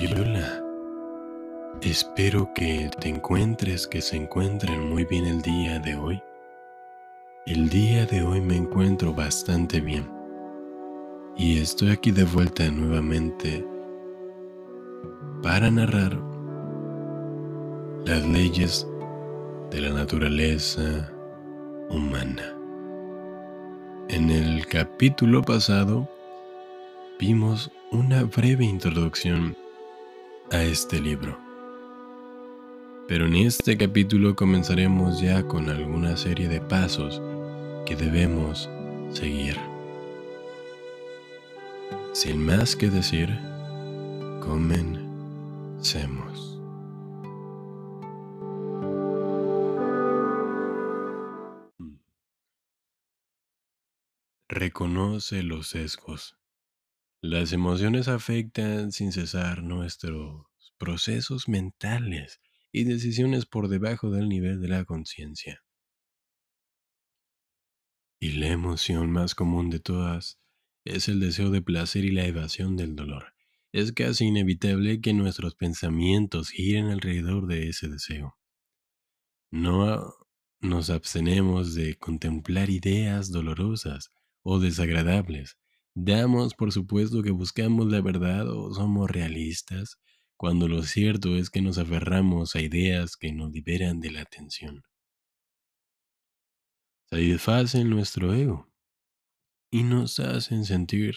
Hola. Espero que te encuentres, que se encuentren muy bien el día de hoy. El día de hoy me encuentro bastante bien. Y estoy aquí de vuelta nuevamente para narrar las leyes de la naturaleza humana. En el capítulo pasado vimos una breve introducción a este libro. Pero en este capítulo comenzaremos ya con alguna serie de pasos que debemos seguir. Sin más que decir, comencemos. Reconoce los sesgos. Las emociones afectan sin cesar nuestros procesos mentales y decisiones por debajo del nivel de la conciencia. Y la emoción más común de todas es el deseo de placer y la evasión del dolor. Es casi inevitable que nuestros pensamientos giren alrededor de ese deseo. No nos abstenemos de contemplar ideas dolorosas o desagradables Damos por supuesto que buscamos la verdad o somos realistas, cuando lo cierto es que nos aferramos a ideas que nos liberan de la atención. Satisfacen nuestro ego y nos hacen sentir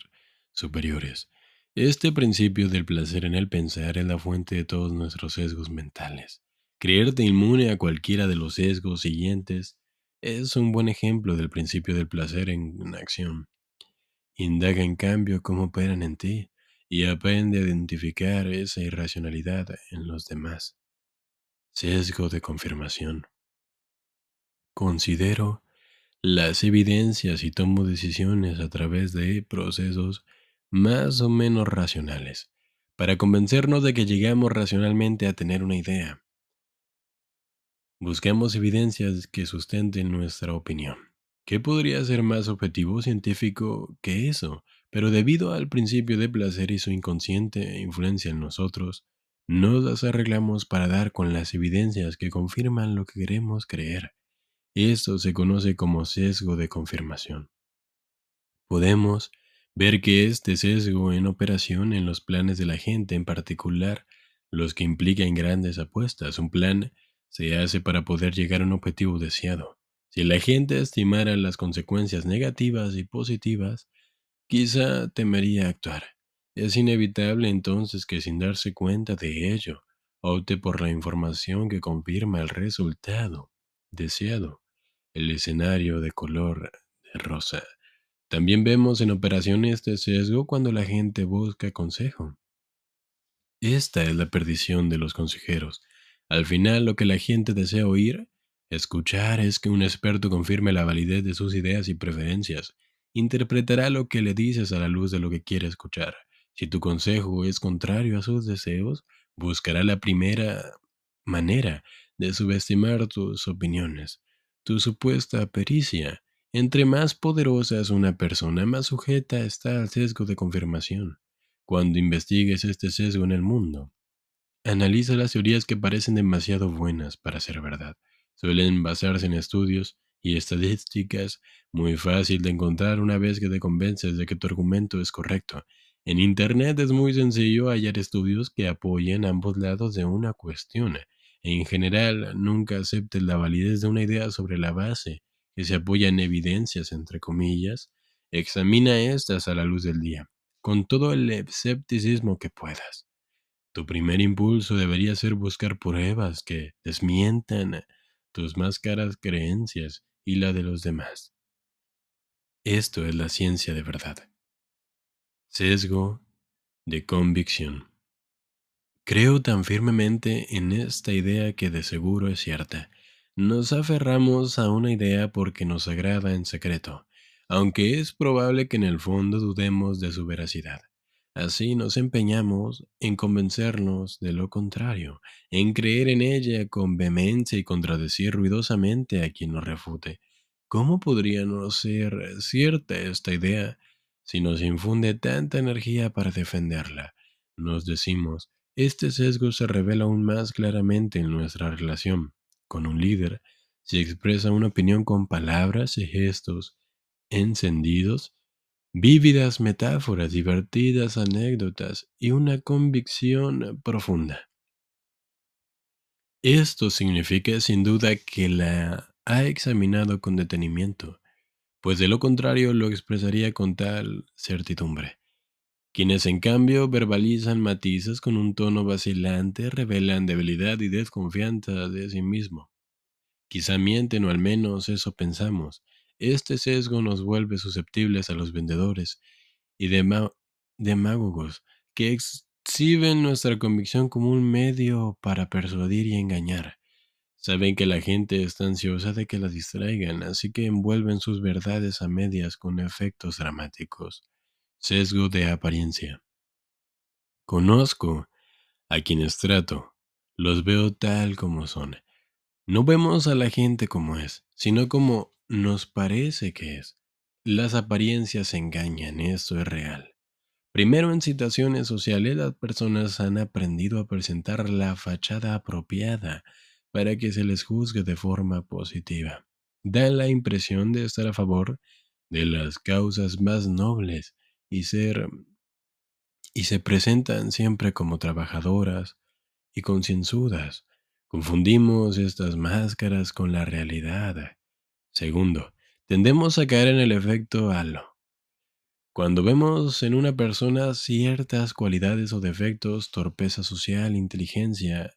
superiores. Este principio del placer en el pensar es la fuente de todos nuestros sesgos mentales. Creerte inmune a cualquiera de los sesgos siguientes es un buen ejemplo del principio del placer en acción. Indaga en cambio cómo operan en ti y aprende a identificar esa irracionalidad en los demás. Sesgo de confirmación. Considero las evidencias y tomo decisiones a través de procesos más o menos racionales, para convencernos de que llegamos racionalmente a tener una idea. Buscamos evidencias que sustenten nuestra opinión. ¿Qué podría ser más objetivo científico que eso? Pero debido al principio de placer y su inconsciente influencia en nosotros, nos las arreglamos para dar con las evidencias que confirman lo que queremos creer. Esto se conoce como sesgo de confirmación. Podemos ver que este sesgo en operación en los planes de la gente, en particular los que implican grandes apuestas. Un plan se hace para poder llegar a un objetivo deseado. Si la gente estimara las consecuencias negativas y positivas, quizá temería actuar. Es inevitable entonces que sin darse cuenta de ello, opte por la información que confirma el resultado deseado, el escenario de color de rosa. También vemos en operaciones este sesgo cuando la gente busca consejo. Esta es la perdición de los consejeros. Al final lo que la gente desea oír Escuchar es que un experto confirme la validez de sus ideas y preferencias. Interpretará lo que le dices a la luz de lo que quiere escuchar. Si tu consejo es contrario a sus deseos, buscará la primera manera de subestimar tus opiniones, tu supuesta pericia. Entre más poderosa es una persona, más sujeta está al sesgo de confirmación. Cuando investigues este sesgo en el mundo, analiza las teorías que parecen demasiado buenas para ser verdad suelen basarse en estudios y estadísticas muy fácil de encontrar una vez que te convences de que tu argumento es correcto. En Internet es muy sencillo hallar estudios que apoyen ambos lados de una cuestión. En general, nunca aceptes la validez de una idea sobre la base que se apoya en evidencias, entre comillas. Examina estas a la luz del día, con todo el escepticismo que puedas. Tu primer impulso debería ser buscar pruebas que desmientan tus más caras creencias y la de los demás. Esto es la ciencia de verdad. Sesgo de convicción. Creo tan firmemente en esta idea que de seguro es cierta. Nos aferramos a una idea porque nos agrada en secreto, aunque es probable que en el fondo dudemos de su veracidad. Así nos empeñamos en convencernos de lo contrario, en creer en ella con vehemencia y contradecir ruidosamente a quien nos refute. ¿Cómo podría no ser cierta esta idea si nos infunde tanta energía para defenderla? Nos decimos, Este sesgo se revela aún más claramente en nuestra relación con un líder si expresa una opinión con palabras y gestos encendidos, vívidas metáforas, divertidas anécdotas y una convicción profunda. Esto significa sin duda que la ha examinado con detenimiento, pues de lo contrario lo expresaría con tal certidumbre. Quienes en cambio verbalizan matices con un tono vacilante revelan debilidad y desconfianza de sí mismo. Quizá mienten o al menos eso pensamos. Este sesgo nos vuelve susceptibles a los vendedores y demagogos que exhiben nuestra convicción como un medio para persuadir y engañar. Saben que la gente está ansiosa de que la distraigan, así que envuelven sus verdades a medias con efectos dramáticos. Sesgo de apariencia. Conozco a quienes trato, los veo tal como son. No vemos a la gente como es, sino como nos parece que es. Las apariencias engañan, esto es real. Primero en situaciones sociales las personas han aprendido a presentar la fachada apropiada para que se les juzgue de forma positiva. Dan la impresión de estar a favor de las causas más nobles y ser y se presentan siempre como trabajadoras y concienzudas. Confundimos estas máscaras con la realidad. Segundo, tendemos a caer en el efecto halo. Cuando vemos en una persona ciertas cualidades o defectos, torpeza social, inteligencia,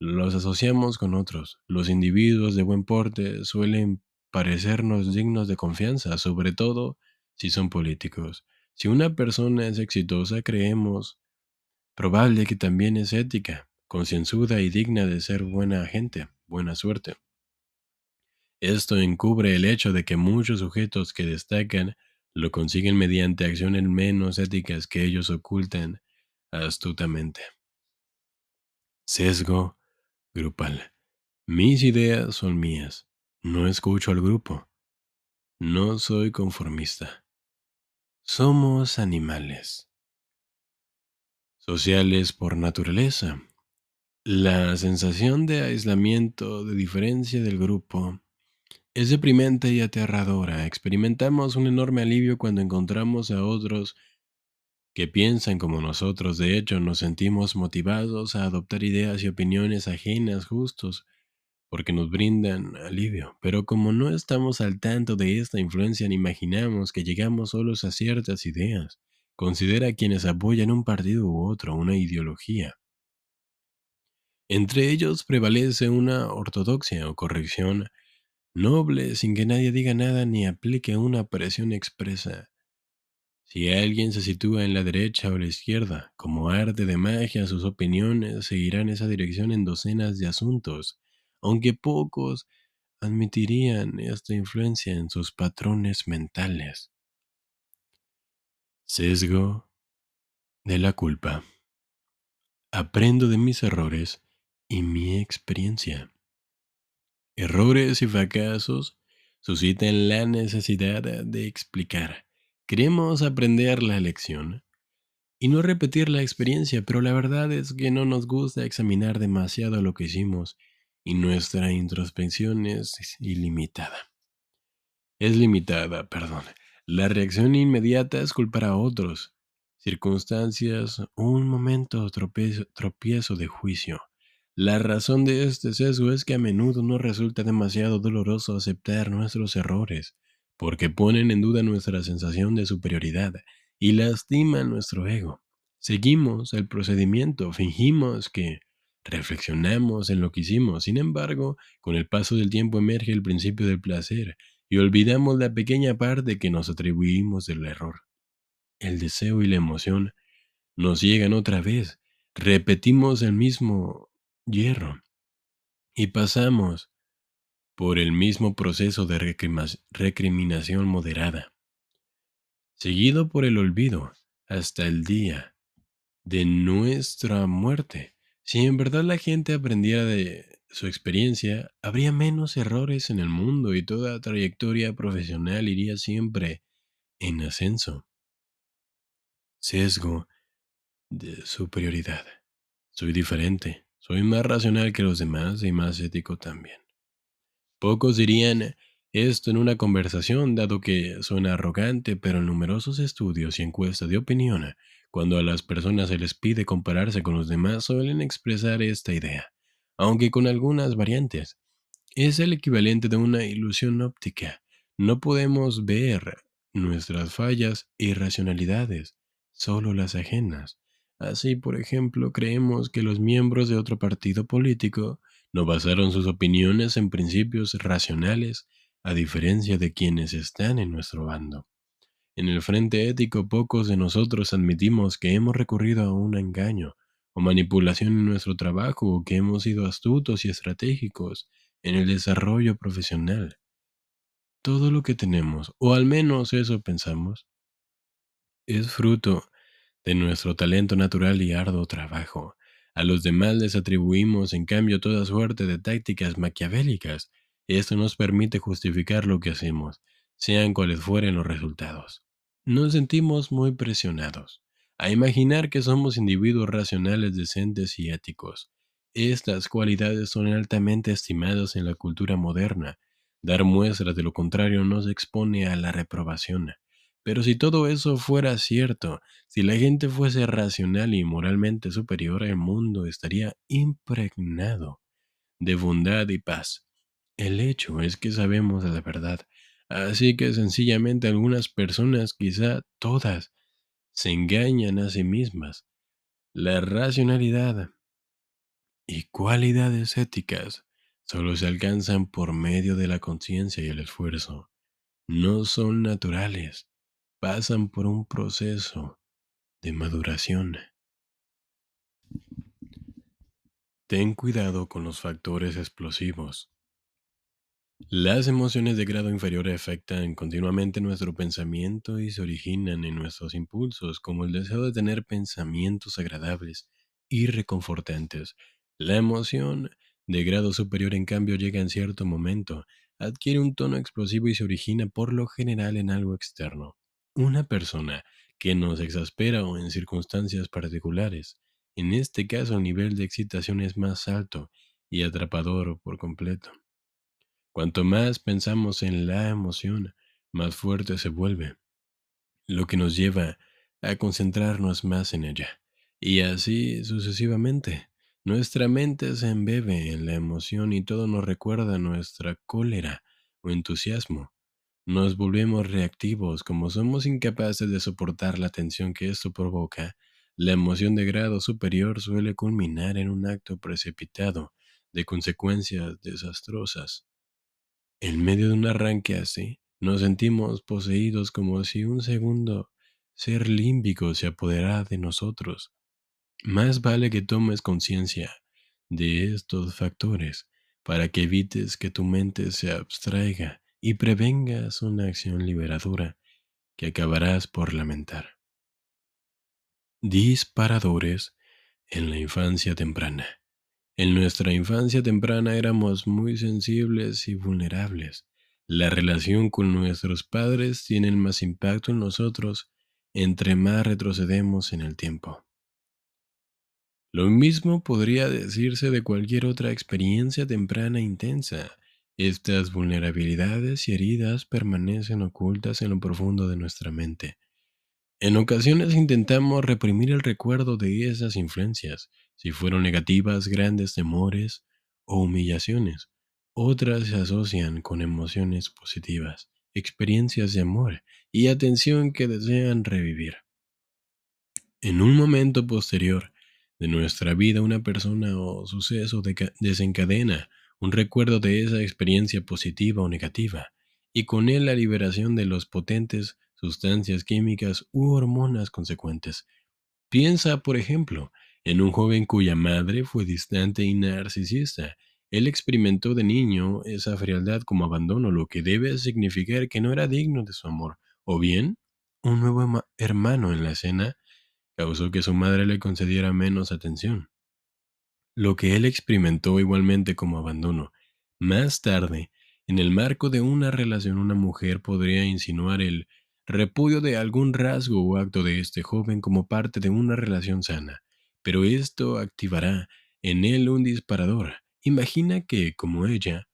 los asociamos con otros. Los individuos de buen porte suelen parecernos dignos de confianza, sobre todo si son políticos. Si una persona es exitosa, creemos probable que también es ética, concienzuda y digna de ser buena gente, buena suerte. Esto encubre el hecho de que muchos sujetos que destacan lo consiguen mediante acciones menos éticas que ellos ocultan astutamente. Sesgo grupal. Mis ideas son mías. No escucho al grupo. No soy conformista. Somos animales. Sociales por naturaleza. La sensación de aislamiento, de diferencia del grupo, es deprimente y aterradora. Experimentamos un enorme alivio cuando encontramos a otros que piensan como nosotros. De hecho, nos sentimos motivados a adoptar ideas y opiniones ajenas justos porque nos brindan alivio, pero como no estamos al tanto de esta influencia ni imaginamos que llegamos solos a ciertas ideas, considera a quienes apoyan un partido u otro, una ideología. Entre ellos prevalece una ortodoxia o corrección noble sin que nadie diga nada ni aplique una presión expresa. Si alguien se sitúa en la derecha o la izquierda, como arte de magia, sus opiniones seguirán esa dirección en docenas de asuntos, aunque pocos admitirían esta influencia en sus patrones mentales. Sesgo de la culpa. Aprendo de mis errores y mi experiencia. Errores y fracasos suscitan la necesidad de explicar. Queremos aprender la lección y no repetir la experiencia, pero la verdad es que no nos gusta examinar demasiado lo que hicimos y nuestra introspección es ilimitada. Es limitada, perdón. La reacción inmediata es culpar a otros, circunstancias, un momento tropiezo, tropiezo de juicio. La razón de este sesgo es que a menudo no resulta demasiado doloroso aceptar nuestros errores, porque ponen en duda nuestra sensación de superioridad y lastiman nuestro ego. Seguimos el procedimiento, fingimos que reflexionamos en lo que hicimos. Sin embargo, con el paso del tiempo emerge el principio del placer y olvidamos la pequeña parte que nos atribuimos del error. El deseo y la emoción nos llegan otra vez. Repetimos el mismo hierro y pasamos por el mismo proceso de recriminación moderada, seguido por el olvido hasta el día de nuestra muerte. Si en verdad la gente aprendiera de su experiencia, habría menos errores en el mundo y toda trayectoria profesional iría siempre en ascenso. Sesgo de superioridad. Soy diferente, soy más racional que los demás y más ético también. Pocos dirían esto en una conversación, dado que suena arrogante, pero en numerosos estudios y encuestas de opinión, cuando a las personas se les pide compararse con los demás, suelen expresar esta idea, aunque con algunas variantes. Es el equivalente de una ilusión óptica. No podemos ver nuestras fallas e irracionalidades, solo las ajenas. Así, por ejemplo, creemos que los miembros de otro partido político no basaron sus opiniones en principios racionales, a diferencia de quienes están en nuestro bando. En el frente ético pocos de nosotros admitimos que hemos recurrido a un engaño o manipulación en nuestro trabajo o que hemos sido astutos y estratégicos en el desarrollo profesional. Todo lo que tenemos, o al menos eso pensamos, es fruto de nuestro talento natural y arduo trabajo. A los demás les atribuimos, en cambio, toda suerte de tácticas maquiavélicas. Esto nos permite justificar lo que hacemos, sean cuales fueren los resultados. Nos sentimos muy presionados a imaginar que somos individuos racionales, decentes y éticos. Estas cualidades son altamente estimadas en la cultura moderna. Dar muestras de lo contrario nos expone a la reprobación. Pero si todo eso fuera cierto, si la gente fuese racional y moralmente superior, el mundo estaría impregnado de bondad y paz. El hecho es que sabemos la verdad, así que sencillamente algunas personas, quizá todas, se engañan a sí mismas. La racionalidad y cualidades éticas solo se alcanzan por medio de la conciencia y el esfuerzo. No son naturales pasan por un proceso de maduración. Ten cuidado con los factores explosivos. Las emociones de grado inferior afectan continuamente nuestro pensamiento y se originan en nuestros impulsos, como el deseo de tener pensamientos agradables y reconfortantes. La emoción de grado superior, en cambio, llega en cierto momento, adquiere un tono explosivo y se origina por lo general en algo externo. Una persona que nos exaspera o en circunstancias particulares. En este caso el nivel de excitación es más alto y atrapador por completo. Cuanto más pensamos en la emoción, más fuerte se vuelve, lo que nos lleva a concentrarnos más en ella. Y así sucesivamente. Nuestra mente se embebe en la emoción y todo nos recuerda nuestra cólera o entusiasmo. Nos volvemos reactivos como somos incapaces de soportar la tensión que esto provoca. La emoción de grado superior suele culminar en un acto precipitado de consecuencias desastrosas. En medio de un arranque así, nos sentimos poseídos como si un segundo ser límbico se apoderara de nosotros. Más vale que tomes conciencia de estos factores para que evites que tu mente se abstraiga y prevengas una acción liberadora que acabarás por lamentar. Disparadores en la infancia temprana. En nuestra infancia temprana éramos muy sensibles y vulnerables. La relación con nuestros padres tiene más impacto en nosotros entre más retrocedemos en el tiempo. Lo mismo podría decirse de cualquier otra experiencia temprana intensa. Estas vulnerabilidades y heridas permanecen ocultas en lo profundo de nuestra mente. En ocasiones intentamos reprimir el recuerdo de esas influencias, si fueron negativas, grandes temores o humillaciones. Otras se asocian con emociones positivas, experiencias de amor y atención que desean revivir. En un momento posterior de nuestra vida, una persona o suceso desencadena un recuerdo de esa experiencia positiva o negativa, y con él la liberación de las potentes sustancias químicas u hormonas consecuentes. Piensa, por ejemplo, en un joven cuya madre fue distante y narcisista. Él experimentó de niño esa frialdad como abandono, lo que debe significar que no era digno de su amor. O bien, un nuevo hermano en la escena causó que su madre le concediera menos atención lo que él experimentó igualmente como abandono. Más tarde, en el marco de una relación, una mujer podría insinuar el repudio de algún rasgo o acto de este joven como parte de una relación sana, pero esto activará en él un disparador. Imagina que, como ella,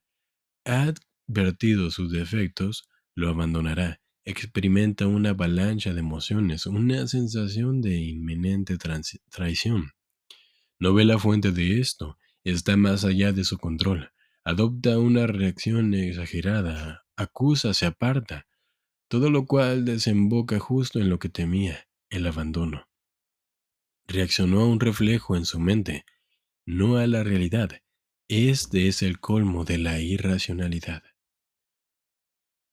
ha advertido sus defectos, lo abandonará. Experimenta una avalancha de emociones, una sensación de inminente traición. No ve la fuente de esto, está más allá de su control. Adopta una reacción exagerada, acusa, se aparta, todo lo cual desemboca justo en lo que temía, el abandono. Reaccionó a un reflejo en su mente, no a la realidad. Este es el colmo de la irracionalidad.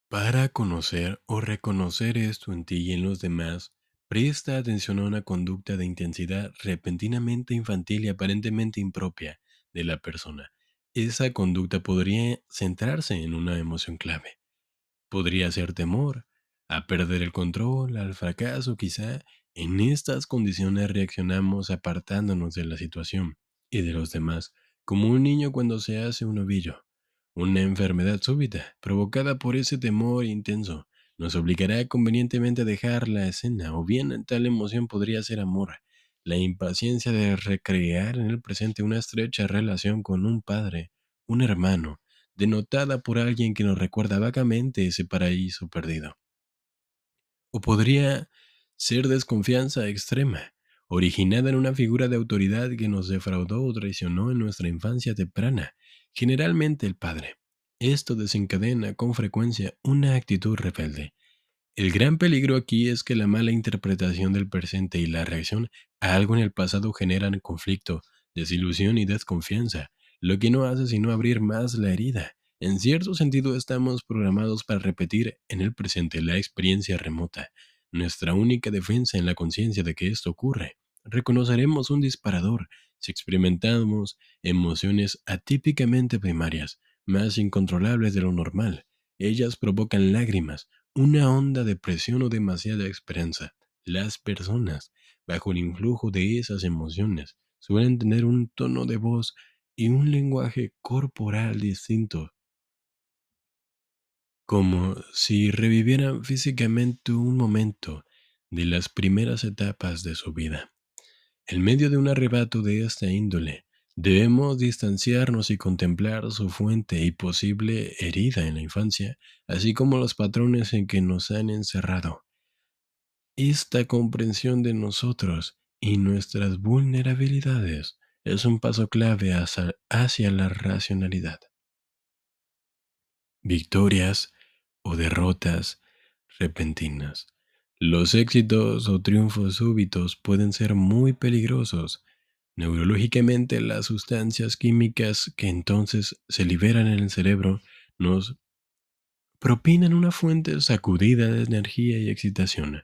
Para conocer o reconocer esto en ti y en los demás, presta atención a una conducta de intensidad repentinamente infantil y aparentemente impropia de la persona. Esa conducta podría centrarse en una emoción clave. Podría ser temor, a perder el control, al fracaso quizá. En estas condiciones reaccionamos apartándonos de la situación y de los demás, como un niño cuando se hace un ovillo. Una enfermedad súbita, provocada por ese temor intenso, nos obligará convenientemente a dejar la escena, o bien tal emoción podría ser amor, la impaciencia de recrear en el presente una estrecha relación con un padre, un hermano, denotada por alguien que nos recuerda vagamente ese paraíso perdido. O podría ser desconfianza extrema, originada en una figura de autoridad que nos defraudó o traicionó en nuestra infancia temprana, generalmente el padre. Esto desencadena con frecuencia una actitud rebelde. El gran peligro aquí es que la mala interpretación del presente y la reacción a algo en el pasado generan conflicto, desilusión y desconfianza, lo que no hace sino abrir más la herida. En cierto sentido estamos programados para repetir en el presente la experiencia remota, nuestra única defensa en la conciencia de que esto ocurre. Reconoceremos un disparador si experimentamos emociones atípicamente primarias, más incontrolables de lo normal. Ellas provocan lágrimas, una honda de presión o demasiada esperanza. Las personas, bajo el influjo de esas emociones, suelen tener un tono de voz y un lenguaje corporal distinto como si revivieran físicamente un momento de las primeras etapas de su vida. En medio de un arrebato de esta índole, debemos distanciarnos y contemplar su fuente y posible herida en la infancia, así como los patrones en que nos han encerrado. Esta comprensión de nosotros y nuestras vulnerabilidades es un paso clave hacia, la racionalidad. Victorias o derrotas repentinas. Los éxitos o triunfos súbitos pueden ser muy peligrosos. Neurológicamente, las sustancias químicas que entonces se liberan en el cerebro nos propinan una fuente sacudida de energía y excitación,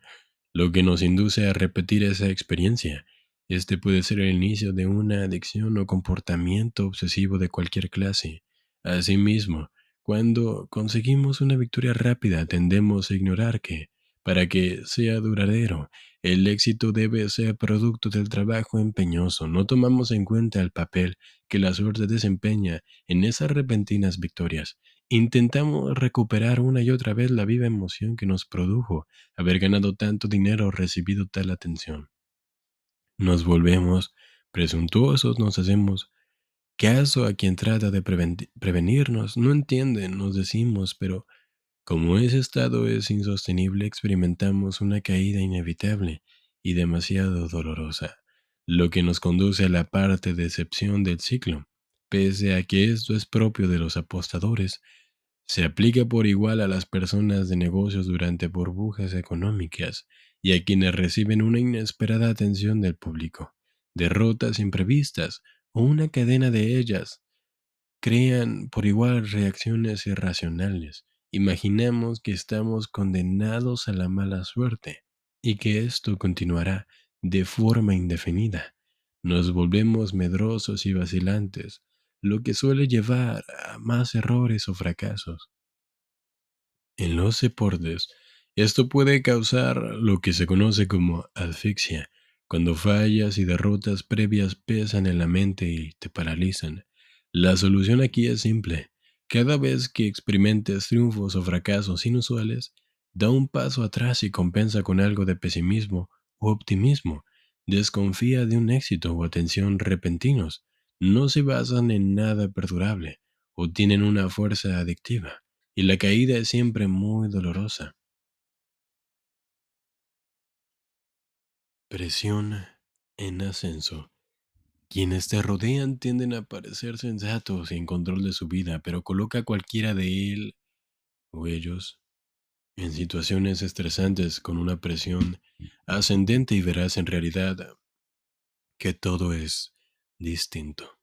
lo que nos induce a repetir esa experiencia. Este puede ser el inicio de una adicción o comportamiento obsesivo de cualquier clase. Asimismo, cuando conseguimos una victoria rápida tendemos a ignorar que, para que sea duradero, el éxito debe ser producto del trabajo empeñoso. No tomamos en cuenta el papel que la suerte desempeña en esas repentinas victorias. Intentamos recuperar una y otra vez la viva emoción que nos produjo haber ganado tanto dinero o recibido tal atención. Nos volvemos presuntuosos, nos hacemos caso a quien trata de prevenirnos. No entienden, nos decimos, pero como ese estado es insostenible, experimentamos una caída inevitable y demasiado dolorosa, lo que nos conduce a la parte de excepción del ciclo. Pese a que esto es propio de los apostadores, se aplica por igual a las personas de negocios durante burbujas económicas y a quienes reciben una inesperada atención del público, derrotas imprevistas, o una cadena de ellas crean por igual reacciones irracionales. Imaginamos que estamos condenados a la mala suerte y que esto continuará de forma indefinida. Nos volvemos medrosos y vacilantes, lo que suele llevar a más errores o fracasos. En los deportes, esto puede causar lo que se conoce como asfixia, cuando fallas y derrotas previas pesan en la mente y te paralizan, la solución aquí es simple. Cada vez que experimentes triunfos o fracasos inusuales, da un paso atrás y compensa con algo de pesimismo u optimismo. desconfía de un éxito o atención repentinos, no se basan en nada perdurable o tienen una fuerza adictiva, y la caída es siempre muy dolorosa. Presión en ascenso. Quienes te rodean tienden a parecer sensatos y en control de su vida, pero coloca cualquiera de él o ellos en situaciones estresantes con una presión ascendente y verás en realidad que todo es distinto.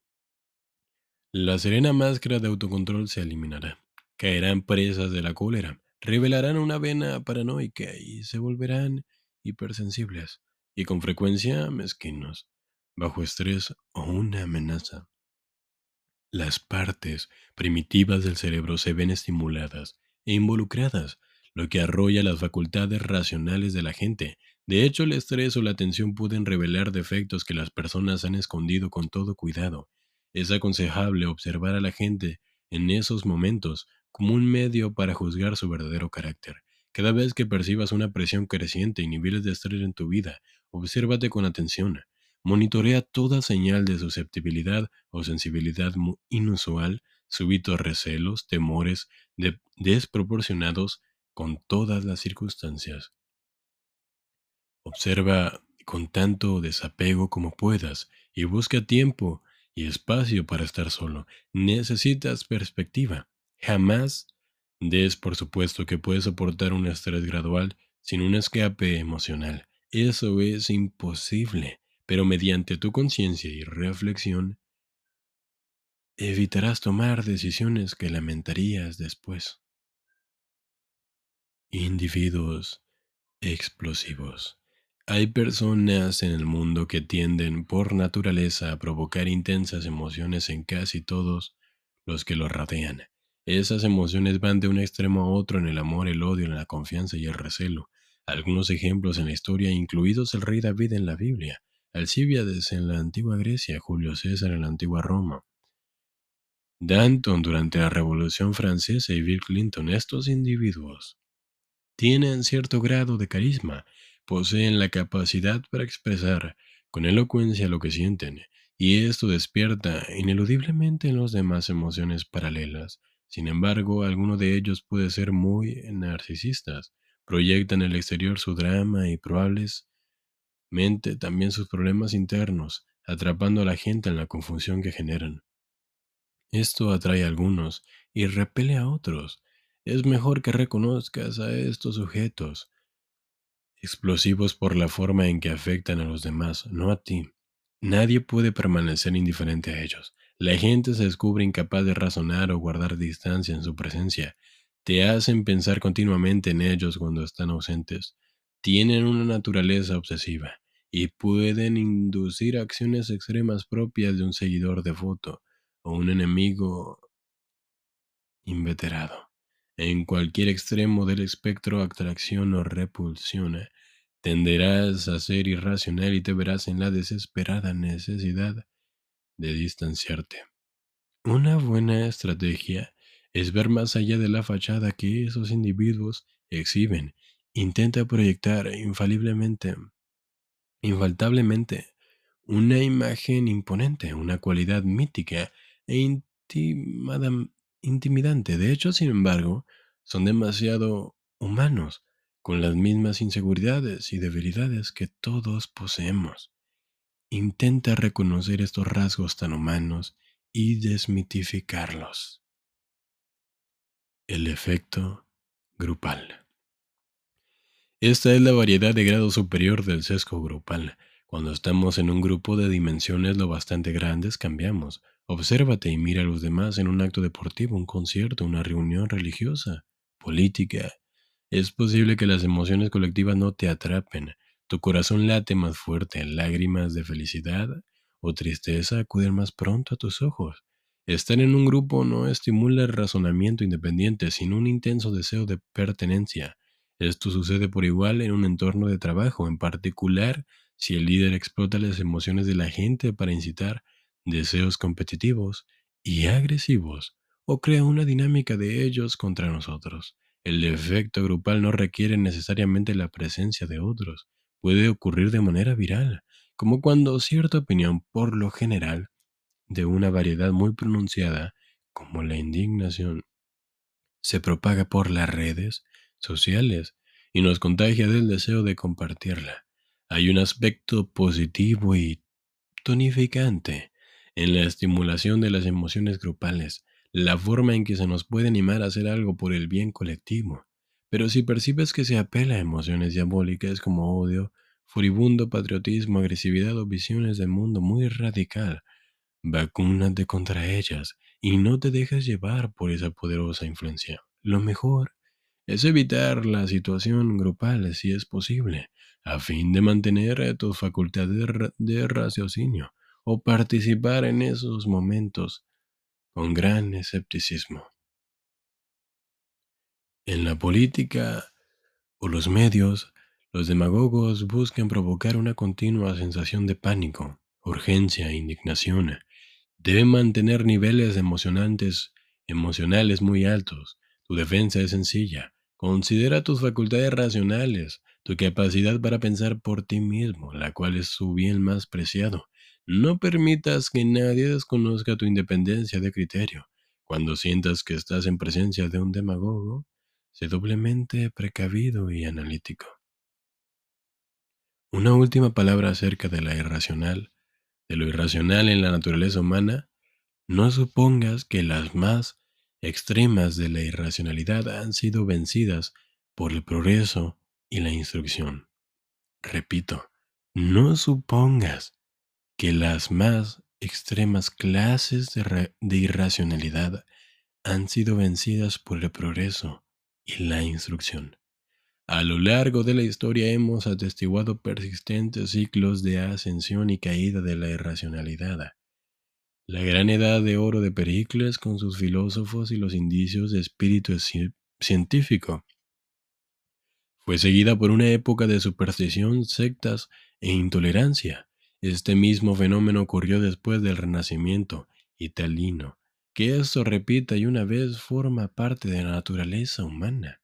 La serena máscara de autocontrol se eliminará. Caerán presas de la cólera, revelarán una vena paranoica y se volverán hipersensibles y con frecuencia mezquinos, bajo estrés o una amenaza. Las partes primitivas del cerebro se ven estimuladas e involucradas, lo que arrolla las facultades racionales de la gente. De hecho, el estrés o la tensión pueden revelar defectos que las personas han escondido con todo cuidado. Es aconsejable observar a la gente en esos momentos como un medio para juzgar su verdadero carácter. Cada vez que percibas una presión creciente y niveles de estrés en tu vida, obsérvate con atención. Monitorea toda señal de susceptibilidad o sensibilidad inusual, súbitos recelos, temores desproporcionados con todas las circunstancias. Observa con tanto desapego como puedas y busca tiempo y espacio para estar solo. Necesitas perspectiva. Jamás des por supuesto que puedes soportar un estrés gradual sin un escape emocional. Eso es imposible, pero mediante tu conciencia y reflexión, evitarás tomar decisiones que lamentarías después. Individuos explosivos. Hay personas en el mundo que tienden por naturaleza a provocar intensas emociones en casi todos los que los rodean. Esas emociones van de un extremo a otro en el amor, el odio, en la confianza y el recelo. Algunos ejemplos en la historia, incluidos el rey David en la Biblia, Alcíbiades en la antigua Grecia, Julio César en la antigua Roma, Danton durante la Revolución Francesa y Bill Clinton, estos individuos tienen cierto grado de carisma, poseen la capacidad para expresar con elocuencia lo que sienten, y esto despierta ineludiblemente en los demás emociones paralelas. Sin embargo, alguno de ellos puede ser muy narcisistas, proyectan el exterior su drama y probablemente también sus problemas internos, atrapando a la gente en la confusión que generan. Esto atrae a algunos y repele a otros. Es mejor que reconozcas a estos sujetos, explosivos por la forma en que afectan a los demás, no a ti. Nadie puede permanecer indiferente a ellos. La gente se descubre incapaz de razonar o guardar distancia en su presencia, te hacen pensar continuamente en ellos cuando están ausentes. Tienen una naturaleza obsesiva y pueden inducir acciones extremas propias de un seguidor devoto o un enemigo inveterado. En cualquier extremo del espectro atracción o repulsión, tenderás a ser irracional y te verás en la desesperada necesidad de distanciarte. Una buena estrategia es ver más allá de la fachada que esos individuos exhiben. Intenta proyectar infaliblemente, infaltablemente, una imagen imponente, una cualidad mítica e intimidante. De hecho, sin embargo, son demasiado humanos, con las mismas inseguridades y debilidades que todos poseemos. Intenta reconocer estos rasgos tan humanos y desmitificarlos. El efecto grupal. Esta es la variedad de grado superior del sesgo grupal. Cuando estamos en un grupo de dimensiones lo bastante grandes, cambiamos. Obsérvate y mira a los demás en un acto deportivo, un concierto, una reunión religiosa, política. Es posible que las emociones colectivas no te atrapen. Tu corazón late más fuerte, lágrimas de felicidad o tristeza acuden más pronto a tus ojos. Estar en un grupo no estimula el razonamiento independiente, sino un intenso deseo de pertenencia. Esto sucede por igual en un entorno de trabajo, en particular si el líder explota las emociones de la gente para incitar deseos competitivos y agresivos, o crea una dinámica de ellos contra nosotros. El efecto grupal no requiere necesariamente la presencia de otros, puede ocurrir de manera viral. como cuando cierta opinión, por lo general, de una variedad muy pronunciada, como la indignación, se propaga por las redes sociales y nos contagia del deseo de compartirla. Hay un aspecto positivo y tonificante en la estimulación de las emociones grupales, la forma en que se nos puede animar a hacer algo por el bien colectivo. Pero si percibes que se apela a emociones diabólicas como odio, furibundo patriotismo, agresividad o visiones de mundo muy radical, vacúnate contra ellas y no te dejes llevar por esa poderosa influencia. Lo mejor es evitar la situación grupal si es posible, a fin de mantener tus facultades de raciocinio o participar en esos momentos con gran escepticismo. En la política o los medios, los demagogos buscan provocar una continua sensación de pánico, urgencia e indignación. Deben mantener niveles emocionantes, emocionales muy altos. Tu defensa es sencilla. Considera tus facultades racionales, tu capacidad para pensar por ti mismo, la cual es su bien más preciado. No permitas que nadie desconozca tu independencia de criterio. Cuando sientas que estás en presencia de un demagogo, sé doblemente precavido y analítico. Una última palabra acerca de la irracional, de lo irracional en la naturaleza humana. No supongas que las más extremas de la irracionalidad han sido vencidas por el progreso y la instrucción. Repito, no supongas que las más extremas clases de, irracionalidad han sido vencidas por el progreso y la instrucción. A lo largo de la historia hemos atestiguado persistentes ciclos de ascensión y caída de la irracionalidad. La gran edad de oro de Pericles con sus filósofos y los indicios de espíritu científico fue seguida por una época de superstición, sectas e intolerancia. Este mismo fenómeno ocurrió después del Renacimiento italino. Que esto repita y una vez forma parte de la naturaleza humana.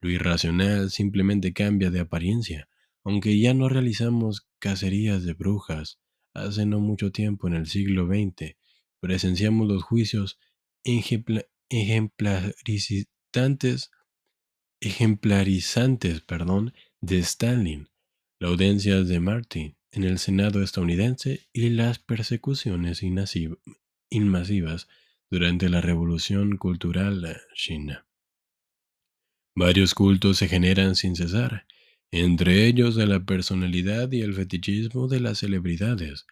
Lo irracional simplemente cambia de apariencia, aunque ya no realizamos cacerías de brujas. Hace no mucho tiempo, en el siglo XX, presenciamos los juicios ejemplarizantes, ejemplarizantes perdón, de Stalin, la audiencia de Martin, en el Senado estadounidense y las persecuciones inmasivas durante la Revolución Cultural china. Varios cultos se generan sin cesar, entre ellos la personalidad y el fetichismo de las celebridades.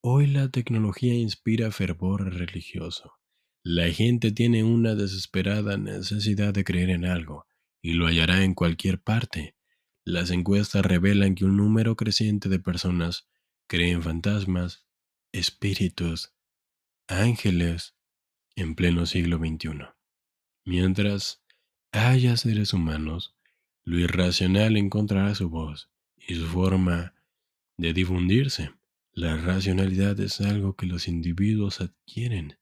Hoy la tecnología inspira fervor religioso. La gente tiene una desesperada necesidad de creer en algo, y lo hallará en cualquier parte, las encuestas revelan que un número creciente de personas creen fantasmas, espíritus, ángeles en pleno siglo XXI. Mientras haya seres humanos, lo irracional encontrará su voz y su forma de difundirse. La racionalidad es algo que los individuos adquieren,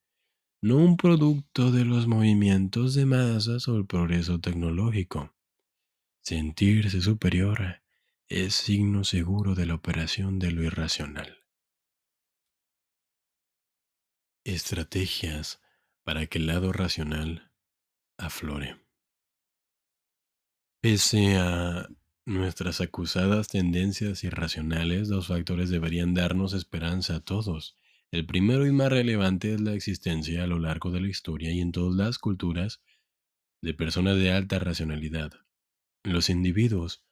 no un producto de los movimientos de masas o el progreso tecnológico. Sentirse superior es signo seguro de la operación de lo irracional. Estrategias para que el lado racional aflore. Pese a nuestras acusadas tendencias irracionales, dos factores deberían darnos esperanza a todos. El primero y más relevante es la existencia a lo largo de la historia y en todas las culturas de personas de alta racionalidad, los individuos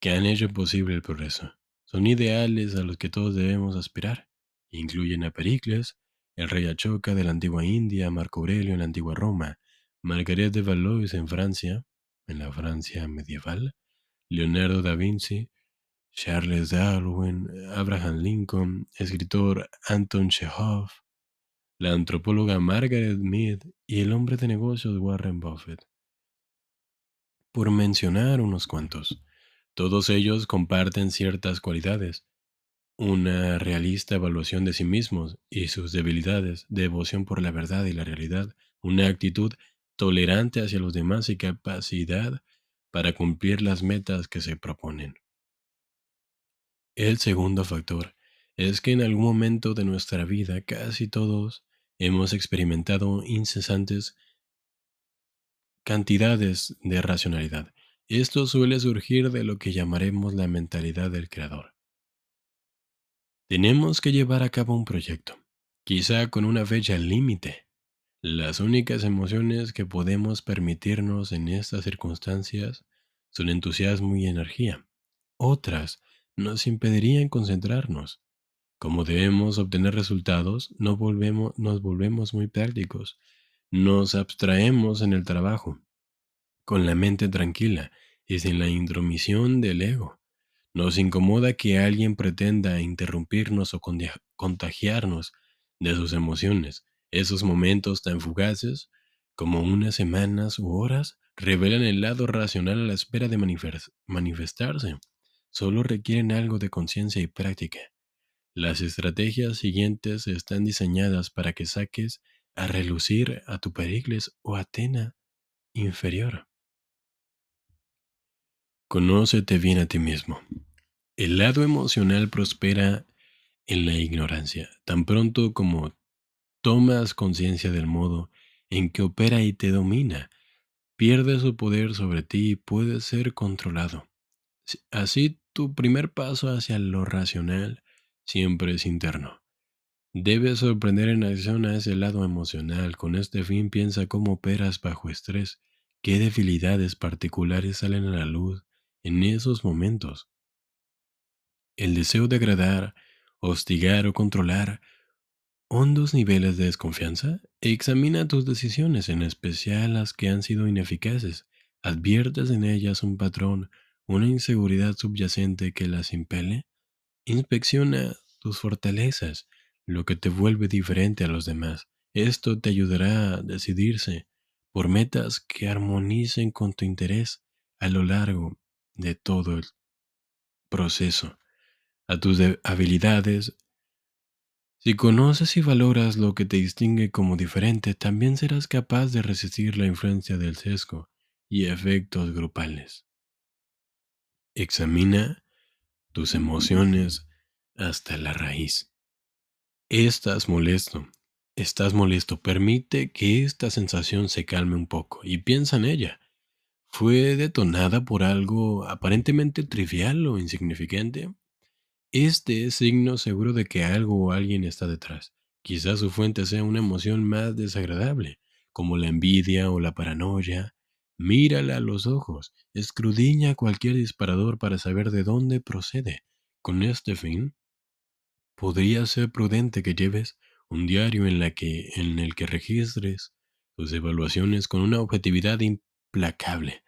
que han hecho posible el progreso son ideales a los que todos debemos aspirar. Incluyen a Pericles, el rey Achoca de la antigua India, Marco Aurelio en la antigua Roma, Marguerite de Valois en Francia, en la Francia medieval, Leonardo da Vinci, Charles Darwin, Abraham Lincoln, escritor Anton Chekhov, la antropóloga Margaret Mead y el hombre de negocios Warren Buffett por mencionar unos cuantos. Todos ellos comparten ciertas cualidades. Una realista evaluación de sí mismos y sus debilidades, devoción por la verdad y la realidad, una actitud tolerante hacia los demás y capacidad para cumplir las metas que se proponen. El segundo factor es que en algún momento de nuestra vida casi todos hemos experimentado incesantes cantidades de racionalidad. Esto suele surgir de lo que llamaremos la mentalidad del creador. Tenemos que llevar a cabo un proyecto, quizá con una fecha límite. Las únicas emociones que podemos permitirnos en estas circunstancias son entusiasmo y energía. Otras nos impedirían concentrarnos. Como debemos obtener resultados, nos volvemos, nos volvemos muy prácticos. Nos abstraemos en el trabajo, con la mente tranquila y sin la intromisión del ego. Nos incomoda que alguien pretenda interrumpirnos o contagiarnos de sus emociones. Esos momentos tan fugaces, como unas semanas u horas, revelan el lado racional a la espera de manifestarse. Solo requieren algo de conciencia y práctica. Las estrategias siguientes están diseñadas para que saques a relucir a tu Pericles o Atena inferior. Conócete bien a ti mismo. El lado emocional prospera en la ignorancia, tan pronto como tomas conciencia del modo en que opera y te domina, pierde su poder sobre ti y puede ser controlado. Así, tu primer paso hacia lo racional siempre es interno. Debes sorprender en acción a ese lado emocional. Con este fin piensa cómo operas bajo estrés, qué debilidades particulares salen a la luz en esos momentos. El deseo de agradar, hostigar o controlar hondos niveles de desconfianza, examina tus decisiones, en especial las que han sido ineficaces. ¿Adviertes en ellas un patrón, una inseguridad subyacente que las impele? Inspecciona tus fortalezas, lo que te vuelve diferente a los demás. Esto te ayudará a decidirse por metas que armonicen con tu interés a lo largo de todo el proceso, a tus habilidades. Si conoces y valoras lo que te distingue como diferente, también serás capaz de resistir la influencia del sesgo y efectos grupales. Examina tus emociones hasta la raíz. Estás molesto. Estás molesto. Permite que esta sensación se calme un poco y piensa en ella fue detonada por algo aparentemente trivial o insignificante. Este es signo seguro de que algo o alguien está detrás. Quizás su fuente sea una emoción más desagradable, como la envidia o la paranoia. Mírala a los ojos, escrudiña cualquier disparador para saber de dónde procede. Con este fin, podría ser prudente que lleves un diario en, la que, en el que registres tus evaluaciones con una objetividad implacable.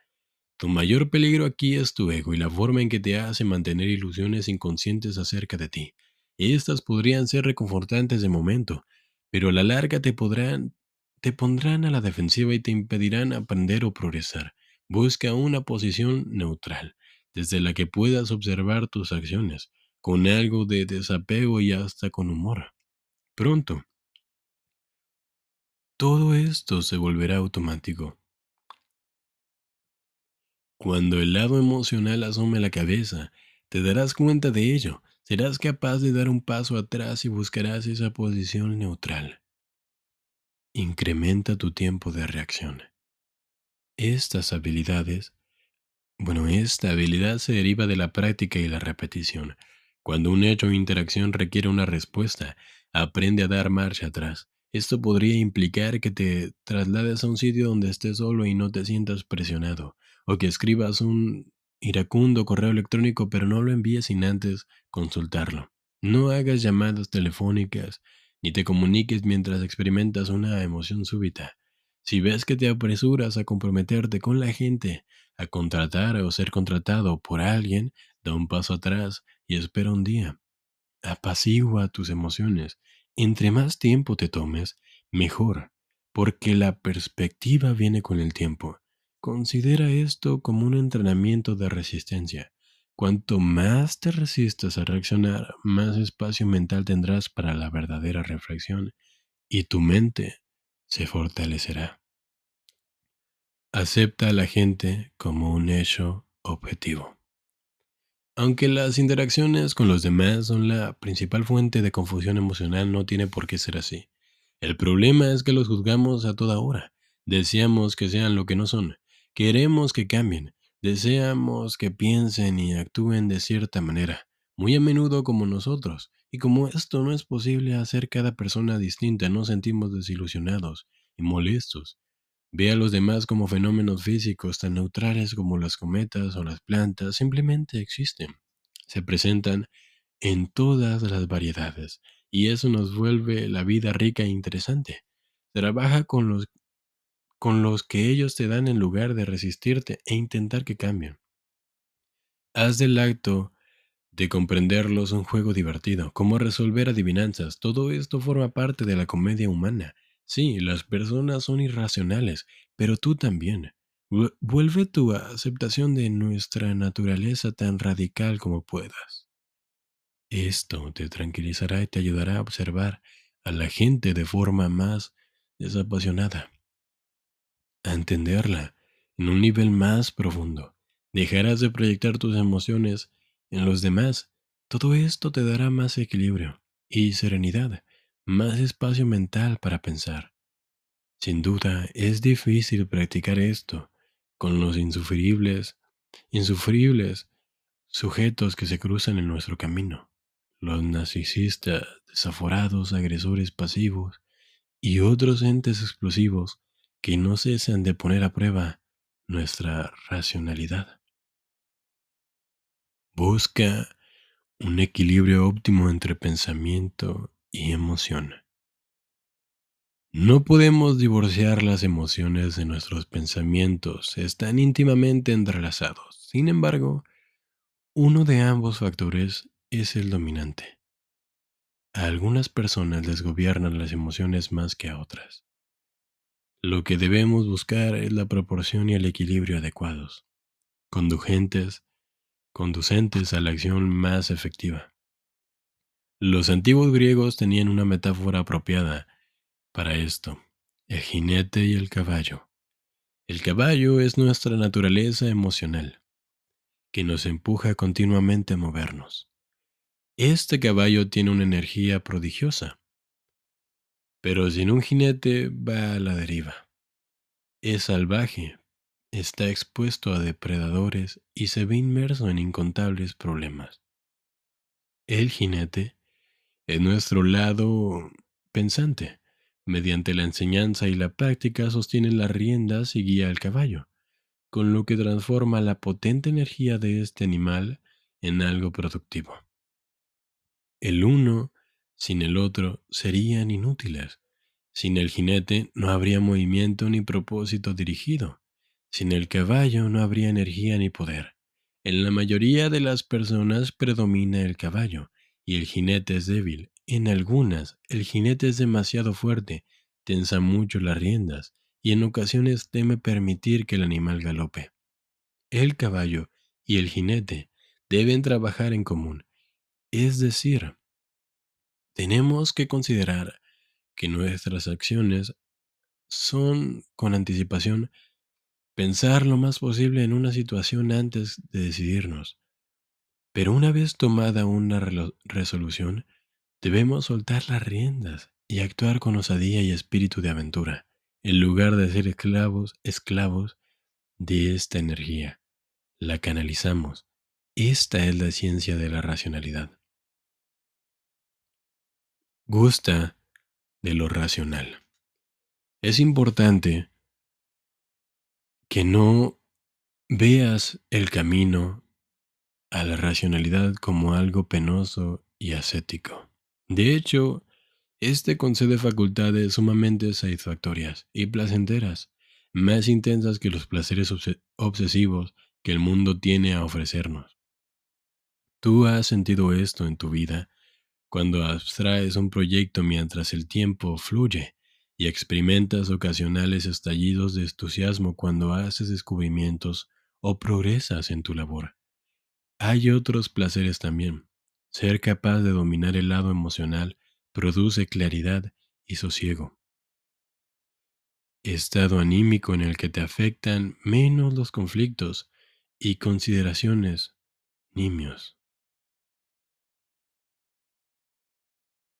Tu mayor peligro aquí es tu ego y la forma en que te hace mantener ilusiones inconscientes acerca de ti. Estas podrían ser reconfortantes de momento, pero a la larga te podrán te pondrán a la defensiva y te impedirán aprender o progresar. Busca una posición neutral, desde la que puedas observar tus acciones, con algo de desapego y hasta con humor. Pronto, todo esto se volverá automático. Cuando el lado emocional asume la cabeza, te darás cuenta de ello, serás capaz de dar un paso atrás y buscarás esa posición neutral. Incrementa tu tiempo de reacción. Estas habilidades, bueno, esta habilidad se deriva de la práctica y la repetición. Cuando un hecho o interacción requiere una respuesta, aprende a dar marcha atrás. Esto podría implicar que te traslades a un sitio donde estés solo y no te sientas presionado, o que escribas un iracundo correo electrónico pero no lo envíes sin antes consultarlo. No hagas llamadas telefónicas ni te comuniques mientras experimentas una emoción súbita. Si ves que te apresuras a comprometerte con la gente, a contratar o ser contratado por alguien, da un paso atrás y espera un día. Apacigua tus emociones entre más tiempo te tomes, mejor, porque la perspectiva viene con el tiempo. Considera esto como un entrenamiento de resistencia. Cuanto más te resistas a reaccionar, más espacio mental tendrás para la verdadera reflexión y tu mente se fortalecerá. Acepta a la gente como un hecho objetivo. Aunque las interacciones con los demás son la principal fuente de confusión emocional, no tiene por qué ser así. El problema es que los juzgamos a toda hora. Deseamos que sean lo que no son. Queremos que cambien. Deseamos que piensen y actúen de cierta manera, muy a menudo como nosotros. Y como esto no es posible hacer cada persona distinta, nos sentimos desilusionados y molestos. Ve a los demás como fenómenos físicos tan neutrales como las cometas o las plantas, simplemente existen. Se presentan en todas las variedades y eso nos vuelve la vida rica e interesante. Trabaja con los, con los que ellos te dan en lugar de resistirte e intentar que cambien. Haz del acto de comprenderlos un juego divertido, como resolver adivinanzas. Todo esto forma parte de la comedia humana Sí, las personas son irracionales, pero tú también. Vuelve tu aceptación de nuestra naturaleza tan radical como puedas. Esto te tranquilizará y te ayudará a observar a la gente de forma más desapasionada, a entenderla en un nivel más profundo. Dejarás de proyectar tus emociones en los demás. Todo esto te dará más equilibrio y serenidad más espacio mental para pensar. Sin duda, es difícil practicar esto con los insufribles, insufribles sujetos que se cruzan en nuestro camino, los narcisistas, desaforados, agresores pasivos y otros entes explosivos que no cesan de poner a prueba nuestra racionalidad. Busca un equilibrio óptimo entre pensamiento y emoción. No podemos divorciar las emociones de nuestros pensamientos, están íntimamente entrelazados. Sin embargo, uno de ambos factores es el dominante. A algunas personas les gobiernan las emociones más que a otras. Lo que debemos buscar es la proporción y el equilibrio adecuados, conducentes, conducentes a la acción más efectiva. Los antiguos griegos tenían una metáfora apropiada para esto, el jinete y el caballo. El caballo es nuestra naturaleza emocional, que nos empuja continuamente a movernos. Este caballo tiene una energía prodigiosa, pero sin un jinete va a la deriva. Es salvaje, está expuesto a depredadores y se ve inmerso en incontables problemas. El jinete en nuestro lado pensante. Mediante la enseñanza y la práctica sostiene las riendas y guía al caballo, con lo que transforma la potente energía de este animal en algo productivo. El uno sin el otro serían inútiles. Sin el jinete no habría movimiento ni propósito dirigido. Sin el caballo no habría energía ni poder. En la mayoría de las personas predomina el caballo, y el jinete es débil. En algunas, el jinete es demasiado fuerte, tensa mucho las riendas y en ocasiones teme permitir que el animal galope. El caballo y el jinete deben trabajar en común, es decir, tenemos que considerar que nuestras acciones son con anticipación pensar lo más posible en una situación antes de decidirnos. Pero una vez tomada una resolución, debemos soltar las riendas y actuar con osadía y espíritu de aventura, en lugar de ser esclavos, esclavos de esta energía. La canalizamos. Esta es la ciencia de la racionalidad. Gusta de lo racional. Es importante que no veas el camino a la racionalidad como algo penoso y ascético. De hecho, este concede facultades sumamente satisfactorias y placenteras, más intensas que los placeres obsesivos que el mundo tiene a ofrecernos. Tú has sentido esto en tu vida cuando abstraes un proyecto mientras el tiempo fluye y experimentas ocasionales estallidos de entusiasmo cuando haces descubrimientos o progresas en tu labor. Hay otros placeres también. Ser capaz de dominar el lado emocional produce claridad y sosiego. Estado anímico en el que te afectan menos los conflictos y consideraciones nimios.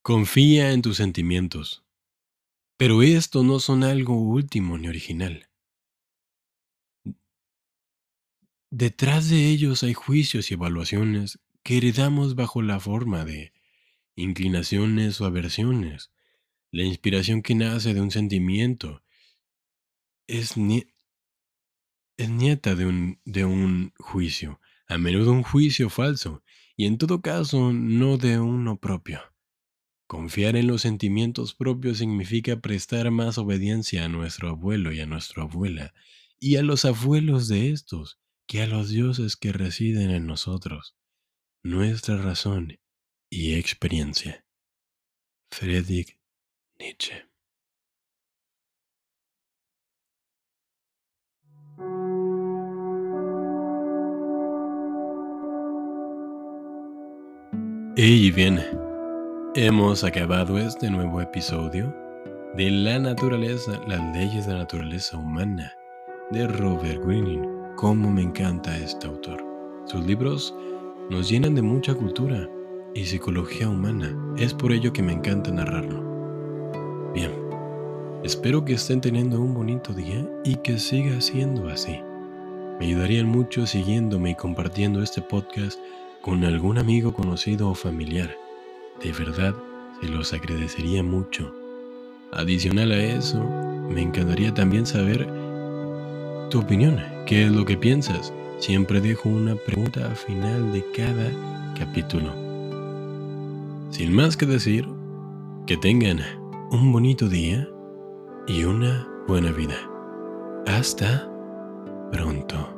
Confía en tus sentimientos, pero estos no son algo último ni original. Detrás de ellos hay juicios y evaluaciones que heredamos bajo la forma de inclinaciones o aversiones. La inspiración que nace de un sentimiento es, nieta de un, de un juicio, a menudo un juicio falso, y en todo caso no de uno propio. Confiar en los sentimientos propios significa prestar más obediencia a nuestro abuelo y a nuestra abuela, y a los abuelos de estos, que a los dioses que residen en nosotros, nuestra razón y experiencia. Friedrich Nietzsche Y bien, hemos acabado este nuevo episodio de La naturaleza, las leyes de la naturaleza humana de Robert Greene. Cómo me encanta este autor. Sus libros nos llenan de mucha cultura y psicología humana. Es por ello que me encanta narrarlo. Bien, espero que estén teniendo un bonito día y que siga siendo así. Me ayudarían mucho siguiéndome y compartiendo este podcast con algún amigo conocido o familiar. De verdad, se los agradecería mucho. Adicional a eso, me encantaría también saber tu opinión. ¿Qué es lo que piensas? Siempre dejo una pregunta al final de cada capítulo. Sin más que decir, que tengan un bonito día y una buena vida. Hasta pronto.